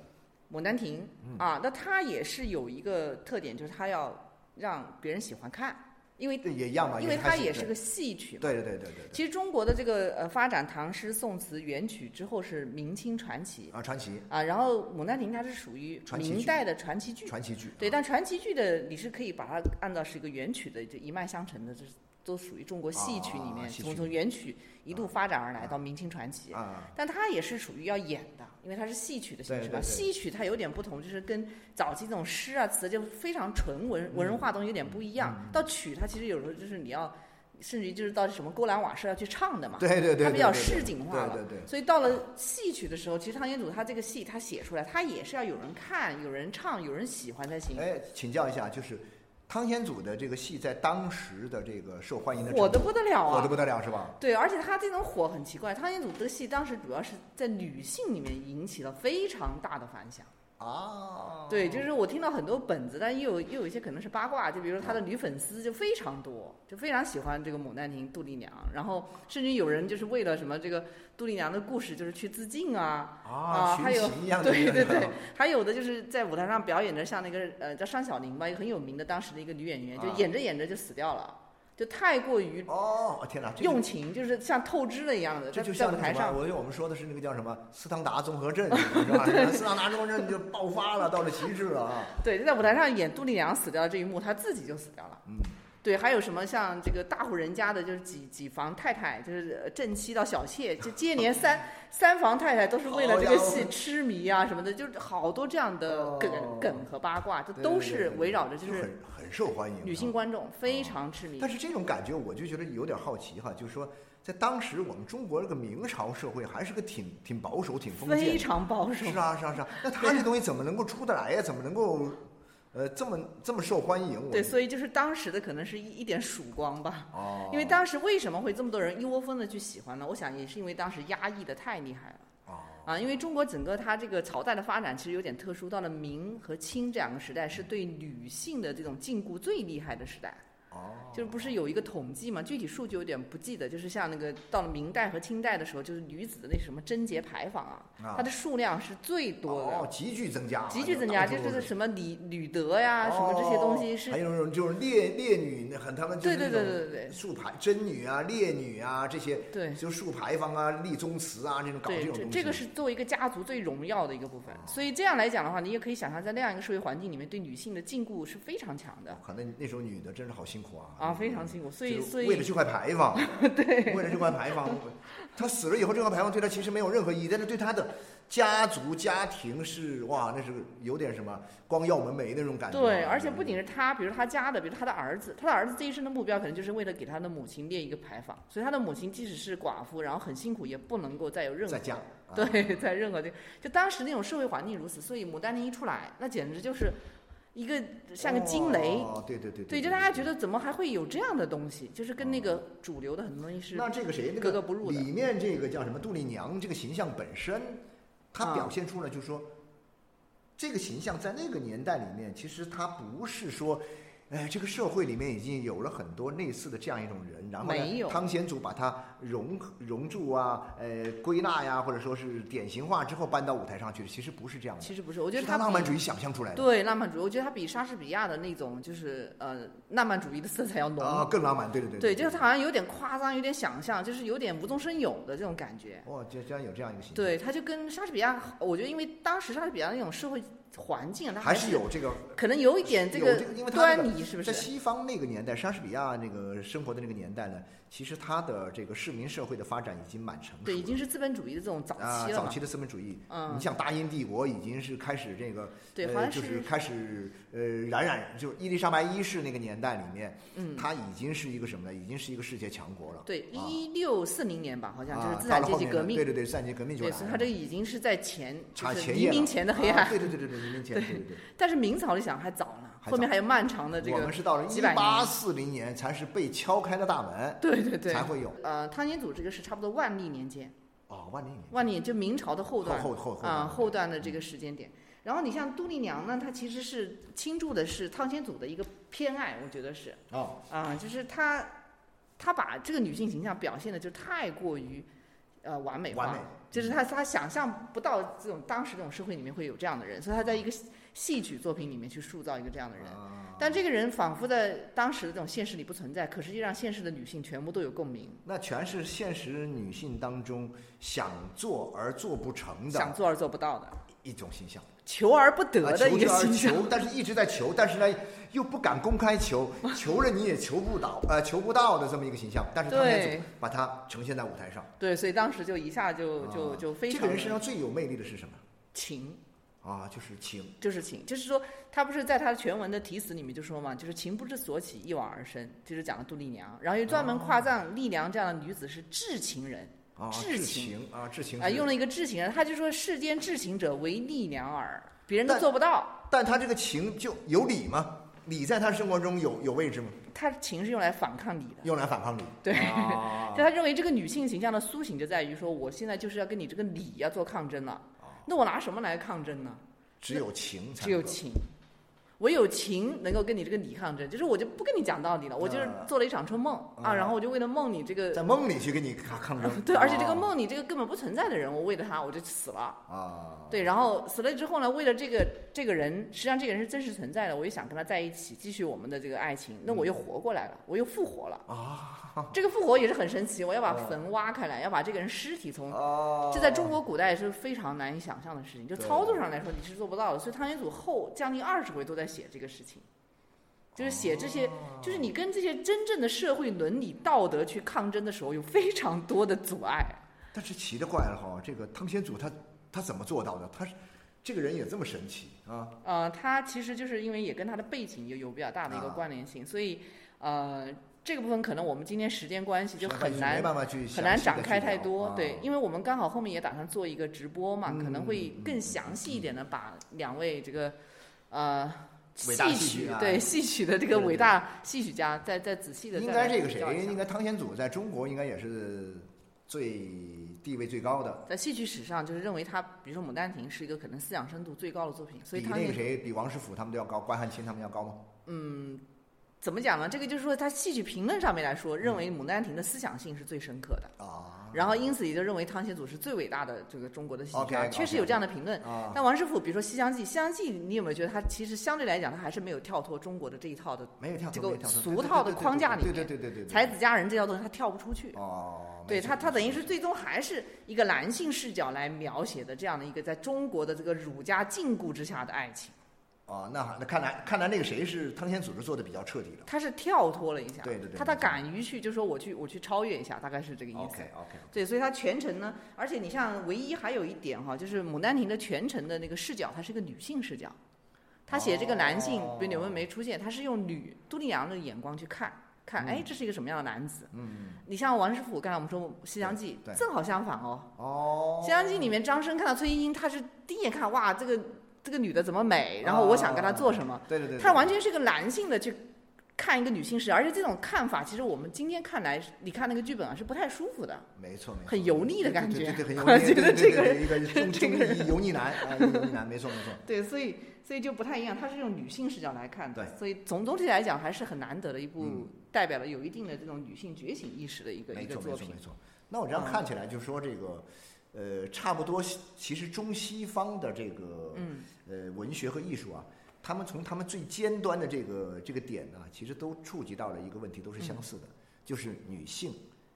Speaker 1: 牡丹亭》
Speaker 2: 嗯
Speaker 1: 啊，那他也是有一个特点，就是他要让别人喜欢看，因为
Speaker 2: 对也一样嘛，
Speaker 1: 因为它也是个戏曲嘛。
Speaker 2: 对对对对对对。
Speaker 1: 其实中国的这个呃发展唐诗宋词元曲之后是明清传奇
Speaker 2: 啊，传奇
Speaker 1: 啊，然后《牡丹亭》它是属于明代的传奇剧。
Speaker 2: 传奇剧。
Speaker 1: 对，但传奇剧的你是可以把它按照是一个元曲的，就一脉相承的，这是都属于中国戏曲里面，从从元曲一路发展而来到明清传奇。
Speaker 2: 啊，
Speaker 1: 但它也是属于要演的，因为它是戏曲的形式嘛。
Speaker 2: 对对对
Speaker 1: 戏曲它有点不同，就是跟早期这种诗啊词就非常纯文文人画东西有点不一样。
Speaker 2: 嗯
Speaker 1: 到曲它其实有时候就是你要甚至于就是到什么勾栏瓦舍要去唱的嘛，
Speaker 2: 对对对，
Speaker 1: 它比较市井化了。
Speaker 2: 对对对。
Speaker 1: 所以到了戏曲的时候，其实汤显祖他这个戏他写出来，他也是要有人看、有人唱、有人喜欢才行。
Speaker 2: 哎，请教一下，就是汤显祖的这个戏在当时的这个受欢迎的
Speaker 1: 火的不得了啊！
Speaker 2: 火的不得了是吧？
Speaker 1: 对，而且他这种火很奇怪，汤显祖这个戏当时主要是在女性里面引起了非常大的反响。
Speaker 2: 啊，
Speaker 1: 对，就是我听到很多本子，但又有又有一些可能是八卦，就比如说他的女粉丝就非常多，就非常喜欢这个《牡丹亭》杜丽娘，然后甚至有人就是为了什么这个杜丽娘的故事，就是去自尽啊
Speaker 2: 啊，
Speaker 1: 还有对对对，还有的就是在舞台上表演的，像那个呃叫尚小玲吧，一个很有名的当时的一个女演员，就
Speaker 2: 啊。
Speaker 1: 演着演着就死掉了，就太过于
Speaker 2: 哦，天哪，
Speaker 1: 用情，就是像透支了一样的，
Speaker 2: 这就像
Speaker 1: 舞台上。
Speaker 2: 我我们说的是那个叫什么斯汤达综合症，是吧？斯汤达综合症就爆发了，到了极致了啊！
Speaker 1: 对，就在舞台上演杜丽娘死掉的这一幕，他自己就死掉了。
Speaker 2: 嗯，
Speaker 1: 对，还有什么像这个大户人家的，就是几几房太太，就是呃正妻到小妾，就接连三三房太太都是为了这个戏痴迷啊什么的，就是好多这样的梗、
Speaker 2: 哦
Speaker 1: 梗和八卦，这都是围绕着就
Speaker 2: 就是很很受欢迎，
Speaker 1: 女性
Speaker 2: 啊
Speaker 1: 观众非常痴迷。
Speaker 2: 但是这种感觉，我就觉得有点好奇哈，就是说，在当时我们中国这个明朝社会还是个挺挺保守、挺封建
Speaker 1: 非，常保守，
Speaker 2: 是啊是啊是啊。那他这东西怎么能够出得来呀？怎么能够呃这么这么受欢迎？
Speaker 1: 对，所以就是当时的可能是一一点曙光吧。
Speaker 2: 哦，
Speaker 1: 因为当时为什么会这么多人一窝蜂的去喜欢呢？我想也是因为当时压抑的太厉害了。
Speaker 2: 哦
Speaker 1: 啊，因为中国整个它这个朝代的发展其实有点特殊，到了明和清这两个时代是对女性的这种禁锢最厉害的时代。
Speaker 2: 哦，
Speaker 1: 就是不是有一个统计嘛？具体数据有点不记得，就是像那个到了明代和清代的时候，就是女子的那什么贞节牌坊啊，
Speaker 2: 啊
Speaker 1: 它的数量是最多的。
Speaker 2: 哦，急剧增加，
Speaker 1: 急剧增加，就是什么礼吕德呀，什么这些东西是
Speaker 2: 哦还有那种就是烈烈女那，很他们就是
Speaker 1: 对对对对对
Speaker 2: 竖牌贞女啊、烈女啊这些，
Speaker 1: 对
Speaker 2: 就竖牌坊啊、立宗祠啊这种搞这，种东西。
Speaker 1: 这这个是作为一个家族最荣耀的一个部分。所以这样来讲的话，你也可以想象，在那样一个社会环境里面，对女性的禁锢是非常强的
Speaker 2: 可能那时候女的真是好辛苦啊
Speaker 1: 啊，非常辛苦。所以所以
Speaker 2: 为了这块牌坊，对，为了这块牌坊，他死了以后，这块牌坊对他其实没有任何意义，但是对他的家族家庭是哇，那是有点什么光耀门楣那种感觉啊。
Speaker 1: 对，而且不仅是他，比如他家的，比如他的儿子，他的儿子这一生的目标可能就是为了给他的母亲列一个牌坊，所以他的母亲即使是寡妇，然后很辛苦，也不能够再有任何
Speaker 2: 在家，啊
Speaker 1: 对，在任何地，就当时那种社会环境如此，所以牡丹亭一出来，那简直就是一个像个惊雷。
Speaker 2: 哦，对对对
Speaker 1: 对，就大家觉得怎么还会有这样的东西，就是跟那个主流的很多东西是
Speaker 2: 那这个谁，那个
Speaker 1: 格格不入的。
Speaker 2: 里面这个叫什么杜丽娘这个形象本身，它
Speaker 1: 啊
Speaker 2: 表现出了就是说，这个形象在那个年代里面，其实它不是说。哎，这个社会里面已经有了很多类似的这样一种人，然后呢，汤显祖把它融融入啊，呃，归纳呀，或者说是典型化之后搬到舞台上去，其实不是这样的，
Speaker 1: 其实不是，我觉得
Speaker 2: 是
Speaker 1: 他
Speaker 2: 浪漫主义想象出来的。
Speaker 1: 对浪漫主义，我觉得他比莎士比亚的那种就是呃浪漫主义的色彩要浓。
Speaker 2: 啊，更浪漫，对对对
Speaker 1: 对，就是他好像有点夸张，有点想象，就是有点无中生有的这种感觉。
Speaker 2: 哦，就居然有这样一个形象，
Speaker 1: 对，他就跟莎士比亚，我觉得因为当时莎士比亚那种社会环境，它
Speaker 2: 还
Speaker 1: 是
Speaker 2: 是有这个
Speaker 1: 可能有一点这个端倪，是不是在？
Speaker 2: 西方那个年代，莎士比亚那个生活的那个年代呢，其实他的这个市民社会的发展已经蛮成熟了，
Speaker 1: 对，已经是资本主义的这种早
Speaker 2: 啊
Speaker 1: 期。
Speaker 2: 早期的资本主义。
Speaker 1: 嗯
Speaker 2: 你像大英帝国已经是开始这个，
Speaker 1: 对，好
Speaker 2: 呃，就是开始呃冉冉，就是伊丽莎白一世那个年代里面，
Speaker 1: 嗯，
Speaker 2: 它已经是一个什么呢？已经是一个世界强国了。
Speaker 1: 对，
Speaker 2: 啊
Speaker 1: 一六四零年吧，好像就是
Speaker 2: 啊
Speaker 1: 资产阶级革命。
Speaker 2: 呢对对对，资产阶级革命就
Speaker 1: 对，
Speaker 2: 来了。
Speaker 1: 所以他这个已经是在前，就是
Speaker 2: 差前夜了
Speaker 1: 黎明前的黑
Speaker 2: 啊
Speaker 1: 暗。
Speaker 2: 对对对对对，黎明前，对对对。
Speaker 1: 但是明朝你想还早呢，
Speaker 2: 还
Speaker 1: 后面还有漫长的这个我
Speaker 2: 们是到了一八
Speaker 1: 年。
Speaker 2: 四零年才是被敲开的大门，
Speaker 1: 对对对
Speaker 2: 才。会有
Speaker 1: 呃，汤显祖这个是差不多万历年间，
Speaker 2: 哦，万历年
Speaker 1: 万历就明朝的后段
Speaker 2: 后后后
Speaker 1: 啊、
Speaker 2: 段
Speaker 1: 后段的这个时间点。然后你像杜丽娘呢，她其实是倾注的是汤显祖的一个偏爱，我觉得是。
Speaker 2: 哦，
Speaker 1: 啊、就是她她把这个女性形象表现的就太过于呃完美化，
Speaker 2: 完美。
Speaker 1: 就是她她想象不到这种当时这种社会里面会有这样的人，所以她在一个戏戏曲作品里面去塑造一个这样的人。
Speaker 2: 啊。
Speaker 1: 但这个人仿佛在当时的这种现实里不存在，可实际上现实的女性全部都有共鸣，
Speaker 2: 那全是现实女性当中想做而做不成的
Speaker 1: 想做而做不到的，
Speaker 2: 一种形象，
Speaker 1: 求而不得
Speaker 2: 啊
Speaker 1: 的一个
Speaker 2: 求之而
Speaker 1: 形象。
Speaker 2: 求，但是一直在求，但是呢又不敢公开求，求了你也求不到，呃，求不到的这么一个形象。但是汤显
Speaker 1: 对
Speaker 2: 祖把它呈现在舞台上，
Speaker 1: 对，所以当时就一下就就
Speaker 2: 啊
Speaker 1: 就非常
Speaker 2: 这个人身上最有魅力的是什么？
Speaker 1: 情，
Speaker 2: 啊，就是情
Speaker 1: 就是情，就是说他不是在他的全文的题词里面就说嘛，就是情不知所起，一往而深，就是讲了杜丽娘，然后又专门夸赞丽娘这样的女子是至情人
Speaker 2: 啊，至
Speaker 1: 至情
Speaker 2: 情啊，至情
Speaker 1: 啊，用了一个至情人，他就说世间至情者唯逆娘耳，别人都做不到。
Speaker 2: 但他这个情就有理吗？理在他生活中有有位置吗？
Speaker 1: 他情是用来反抗理的，
Speaker 2: 用来反抗理。
Speaker 1: 对
Speaker 2: 啊
Speaker 1: 就他认为这个女性形象的苏醒就在于说，我现在就是要跟你这个理要做抗争了，那我拿什么来抗争呢？
Speaker 2: 只有情才
Speaker 1: 只有情，我有情能够跟你这个理抗争，就是我就不跟你讲道理了，我就是
Speaker 2: 啊
Speaker 1: 做了一场春梦啊，
Speaker 2: 啊
Speaker 1: 然后我就为了梦你这个
Speaker 2: 在梦里去跟你抗抗争。
Speaker 1: 对，而且这个
Speaker 2: 啊
Speaker 1: 梦你这个根本不存在的人，我为了他我就死了。
Speaker 2: 啊，
Speaker 1: 对，然后死了之后呢，为了这个这个人，实际上这个人是真实存在的，我又想跟他在一起，继续我们的这个爱情，那我又活过来了，我又复活了。
Speaker 2: 啊，
Speaker 1: 这个复活也是很神奇，我要把
Speaker 2: 啊
Speaker 1: 坟挖开来，要把这个人尸体从
Speaker 2: 哦，
Speaker 1: 这在中国古代是非常难以想象的事情，就操作上来说你是做不到的。所以汤显祖后将近二十回都在写这个事情，就是写这些，就是你跟这些真正的社会伦理道德去抗争的时候，有非常多的阻碍。
Speaker 2: 但是奇了怪了哈，这个汤显祖他他怎么做到的？他这个人也这么神奇啊？
Speaker 1: 呃，他其实就是因为也跟他的背景有有比较大的一个
Speaker 2: 啊
Speaker 1: 关联性，所以呃这个部分可能我们今天时间关系就很难很难展开太多，
Speaker 2: 啊
Speaker 1: 对，因为我们刚好后面也打算做一个直播嘛，可能会
Speaker 2: 嗯
Speaker 1: 更详细一点的把两位这个呃
Speaker 2: 伟大
Speaker 1: 戏
Speaker 2: 戏曲啊
Speaker 1: 对戏曲的这个伟大戏曲家在在仔细的
Speaker 2: 应该这个谁？应该汤显祖在中国应该也是最地位最高的，
Speaker 1: 在戏曲史上就是认为他，比如说《牡丹亭》是一个可能思想深度最高的作品，所以
Speaker 2: 比
Speaker 1: 汤显
Speaker 2: 那个谁，比王实甫他们都要高，关汉卿他们要高吗？
Speaker 1: 嗯怎么讲呢？这个就是说他戏曲评论上面来说，认为《牡丹亭》的思想性是最深刻的。
Speaker 2: 啊，
Speaker 1: 然后因此也就认为汤显祖是最伟大的这个中国的戏
Speaker 2: 剧
Speaker 1: 确实有这样的评论。
Speaker 2: 啊，
Speaker 1: 但王师傅，比如说《西厢记》，《西厢记》你有没有觉得他其实相对来讲，他还是没有跳脱中国的这一套的
Speaker 2: 没有跳脱，
Speaker 1: 这个俗套的框架里面
Speaker 2: 对对对对对，
Speaker 1: 才子佳人这套东西，他跳不出去。
Speaker 2: 哦，
Speaker 1: 对
Speaker 2: 他，
Speaker 1: 他等于是最终还是一个男性视角来描写的这样的一个在中国的这个儒家禁锢之下的爱情，
Speaker 2: 哦，那好那看来看来那个谁是汤显祖是做的比较彻底的。
Speaker 1: 他是跳脱了一下，
Speaker 2: 对对对
Speaker 1: 他他敢于去就说我去我去超越一下，大概是这个意思。
Speaker 2: OK OK，
Speaker 1: 对，所以他全程呢，而且你像唯一还有一点哈，就是《牡丹亭》的全程的那个视角，它是一个女性视角。他写这个男性，比如柳文梅出现，他是用女杜丽娘的眼光去看，看，哎，这是一个什么样的男子？
Speaker 2: 嗯，
Speaker 1: 你像王师傅，刚才我们说《西厢记
Speaker 2: 对》，
Speaker 1: 正好相反哦。
Speaker 2: 哦，《
Speaker 1: 西厢记》里面张生看到崔莺莺，他是第一眼看，哇，这个这个女的怎么美，然后我想跟她做什么，
Speaker 2: 对对对，
Speaker 1: 他完全是个男性的去看一个女性视角，而且这种看法，其实我们今天看来，你看那个剧本啊是不太舒服的。
Speaker 2: 没错没错，
Speaker 1: 很油腻的感觉。
Speaker 2: 对对对，对很 油
Speaker 1: 我
Speaker 2: 腻，
Speaker 1: 觉。得这个
Speaker 2: 一 个中中医油腻男啊，油腻男，没错没错。
Speaker 1: 对，所以所以就不太一样，他是用女性视角来看的，
Speaker 2: 对。
Speaker 1: 所以总总体来讲还是很难得的一部
Speaker 2: 嗯。
Speaker 1: 代表了有一定的这种女性觉醒意识的一个一个作品
Speaker 2: 错没错没。错。那我这样看起来，就说这个，呃，差不多，其实中西方的这个，
Speaker 1: 嗯，
Speaker 2: 呃，文学和艺术啊，他们从他们最尖端的这个这个点呢，其实都触及到了一个问题，都是相似的，就是女性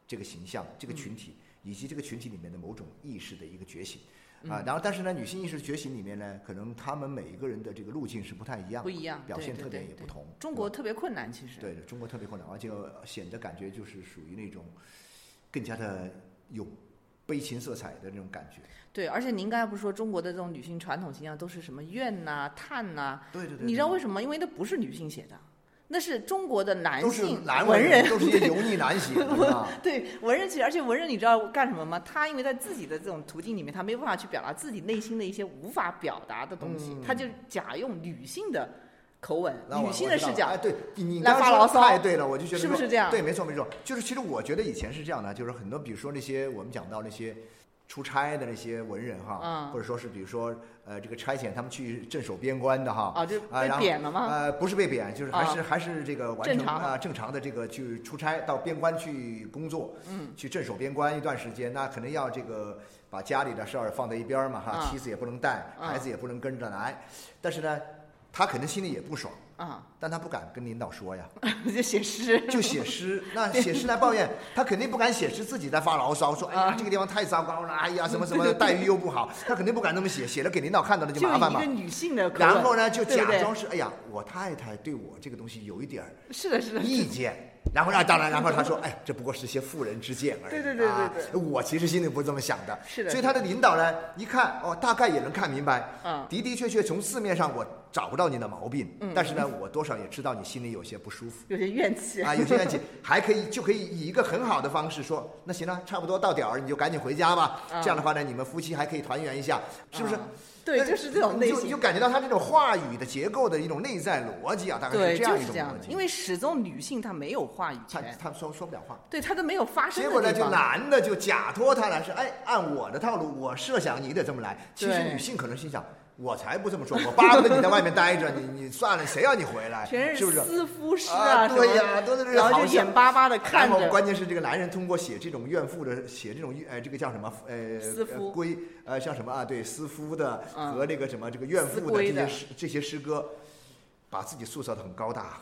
Speaker 2: 这个形象、这个群体，以及这个群体里面的某种意识的一个觉醒。啊，然后但是呢，女性意识觉醒里面呢，可能他们每一个人的这个路径是不太一样的，
Speaker 1: 不一样，
Speaker 2: 表现特点也不同。
Speaker 1: 中国特别困难，其实。
Speaker 2: 对的，中国特别困难，而且显得感觉就是属于那种更加的有悲情色彩的那种感觉。
Speaker 1: 对，而且您刚才不是说中国的这种女性传统形象都是什么怨呐、叹呐、
Speaker 2: 对对对，
Speaker 1: 你知道为什么？因为那不是女性写的，那是中国的男性
Speaker 2: 男
Speaker 1: 文人
Speaker 2: 都是一些油腻男写的 啊。
Speaker 1: 对文人写，而且文人你知道干什么吗？他因为在自己的这种途径里面，他没有办法去表达自己内心的一些无法表达的东西，
Speaker 2: 嗯
Speaker 1: 他就假用女性的口吻、女性的视角
Speaker 2: 哎，对你刚才说得
Speaker 1: 发牢骚
Speaker 2: 太对了，我就觉得说
Speaker 1: 是不是这样
Speaker 2: 对，没错没错，就是其实我觉得以前是这样的，就是很多比如说那些我们讲到那些。出差的那些文人哈，
Speaker 1: 嗯
Speaker 2: 或者说是比如说呃这个差遣他们去镇守边关的哈，
Speaker 1: 啊，就被贬了吗？
Speaker 2: 呃，不是被贬，就是还是、还是这个完成啊、正常的这个去出差到边关去工作，
Speaker 1: 嗯，
Speaker 2: 去镇守边关一段时间，那可能要这个把家里的事儿放在一边儿嘛哈，
Speaker 1: 啊
Speaker 2: 妻子也不能带，
Speaker 1: 啊
Speaker 2: 孩子也不能跟着来，但是呢，他肯定心里也不爽，
Speaker 1: 啊，
Speaker 2: 但他不敢跟领导说呀，
Speaker 1: 就写诗，
Speaker 2: 就写诗，那写诗来抱怨，他肯定不敢写诗自己在发牢骚，说哎呀
Speaker 1: 啊
Speaker 2: 这个地方太糟糕了，哎呀什么什么 待遇又不好，他肯定不敢那么写，写了给领导看到了就
Speaker 1: 就
Speaker 2: 麻烦嘛。
Speaker 1: 一个。女性的，
Speaker 2: 然后呢，就假装是哎呀，我太太对我这个东西有一点儿
Speaker 1: 是的，是的，
Speaker 2: 意见，然后啊，当然，然后他说，哎，这不过是些妇人之见而已。
Speaker 1: 对对对对
Speaker 2: 啊
Speaker 1: 对。
Speaker 2: 我其实心里不是这么想的。
Speaker 1: 是的
Speaker 2: 所以他的领导呢，一看哦，大概也能看明白。
Speaker 1: 嗯。
Speaker 2: 的的确确从字面上我找不到你的毛病，
Speaker 1: 嗯
Speaker 2: 但是呢，我多少也知道你心里有些不舒服。
Speaker 1: 有些怨气
Speaker 2: 啊，有些怨气，还可以就可以以一个很好的方式说，那行了，差不多到点儿，你就赶紧回家吧。
Speaker 1: 啊
Speaker 2: 这样的话呢，你们夫妻还可以团圆一下，是不是？
Speaker 1: 啊对，就是这种内心
Speaker 2: 你就。感觉到他这种话语的结构的一种内在逻辑啊，大概，是这样一种逻辑。
Speaker 1: 因为始终女性她没有话语
Speaker 2: 他
Speaker 1: 权，
Speaker 2: 她说说不了话。
Speaker 1: 对她都没有发生
Speaker 2: 结果呢，就。男的就假托他来是，哎，按我的套路，我设想你得这么来。其实女性可能心想，我才不这么说，我巴不得你在外面待着，你 你算了，谁要你回来？
Speaker 1: 全
Speaker 2: 是不是？
Speaker 1: 私夫诗
Speaker 2: 啊对呀都是这个
Speaker 1: 然后就眼巴巴的看着，
Speaker 2: 关键是这个男人通过写这种怨妇的，写这种呃，这个叫什么呃，归呃像什么啊？对，思夫的
Speaker 1: 嗯
Speaker 2: 和那个什么这个怨妇的这些诗这些诗歌，把自己塑造的很高大，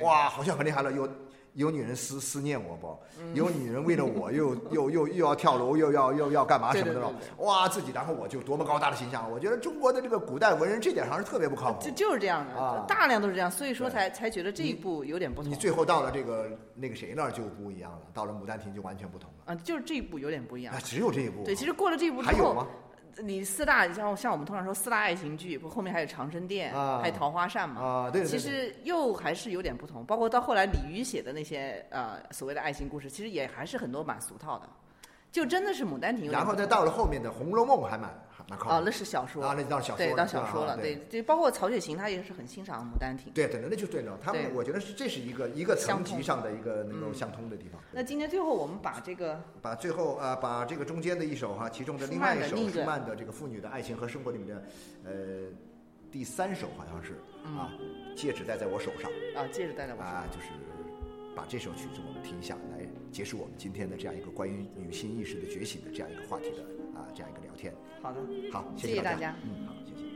Speaker 2: 哇，好像很厉害了。有有女人思思念我不？
Speaker 1: 嗯
Speaker 2: 有女人为了我又 又又又要跳楼，又要又要干嘛什么的？哇，自己然后我就多么高大的形象！我觉得中国的这个古代文人这点上是特别不靠谱
Speaker 1: 就。就是这样的，
Speaker 2: 啊
Speaker 1: 大量都是这样，所以说才才觉得这一步有点不同
Speaker 2: 你最后到了这个那个谁那儿就不一样了，到了《牡丹亭》就完全不同了。
Speaker 1: 啊，就是这一步有点不一样
Speaker 2: 啊，。只有这一步。
Speaker 1: 对，其实过了这一步之后
Speaker 2: 还有吗，？
Speaker 1: 你四大像像我们通常说四大爱情剧，不后面还有长生殿，
Speaker 2: 啊
Speaker 1: 还有桃花扇嘛。
Speaker 2: 啊，对对对。
Speaker 1: 其实又还是有点不同，包括到后来李渔写的那些呃所谓的爱情故事，其实也还是很多蛮俗套的，就真的是《牡丹亭》
Speaker 2: 然后再到了后面的《红楼梦》还蛮还蛮靠谱
Speaker 1: 哦，那是小说
Speaker 2: 啊，那到小说
Speaker 1: 对，
Speaker 2: 了
Speaker 1: 到小说了，
Speaker 2: 啊对
Speaker 1: 对，就包括曹雪芹他也是很欣赏《牡丹亭》。
Speaker 2: 对对，那就对了。他们我觉得是这是一个一个层级上的一个能够
Speaker 1: 嗯
Speaker 2: 相通的地方。
Speaker 1: 那今天最后我们把这个
Speaker 2: 把最后啊、把这个中间的一首哈、其中的另外一首舒曼的这个妇女的爱情和生活里面的，呃，第三首好像是啊，戒指戴在我手上
Speaker 1: 啊戒指戴在我手上。
Speaker 2: 啊，就是把这首曲子我们听一下，来结束我们今天的这样一个关于女性意识的觉醒的这样一个话题的啊，这样一个聊天，
Speaker 1: 好的，
Speaker 2: 好，
Speaker 1: 谢
Speaker 2: 谢大
Speaker 1: 家，
Speaker 2: 嗯，好，谢谢。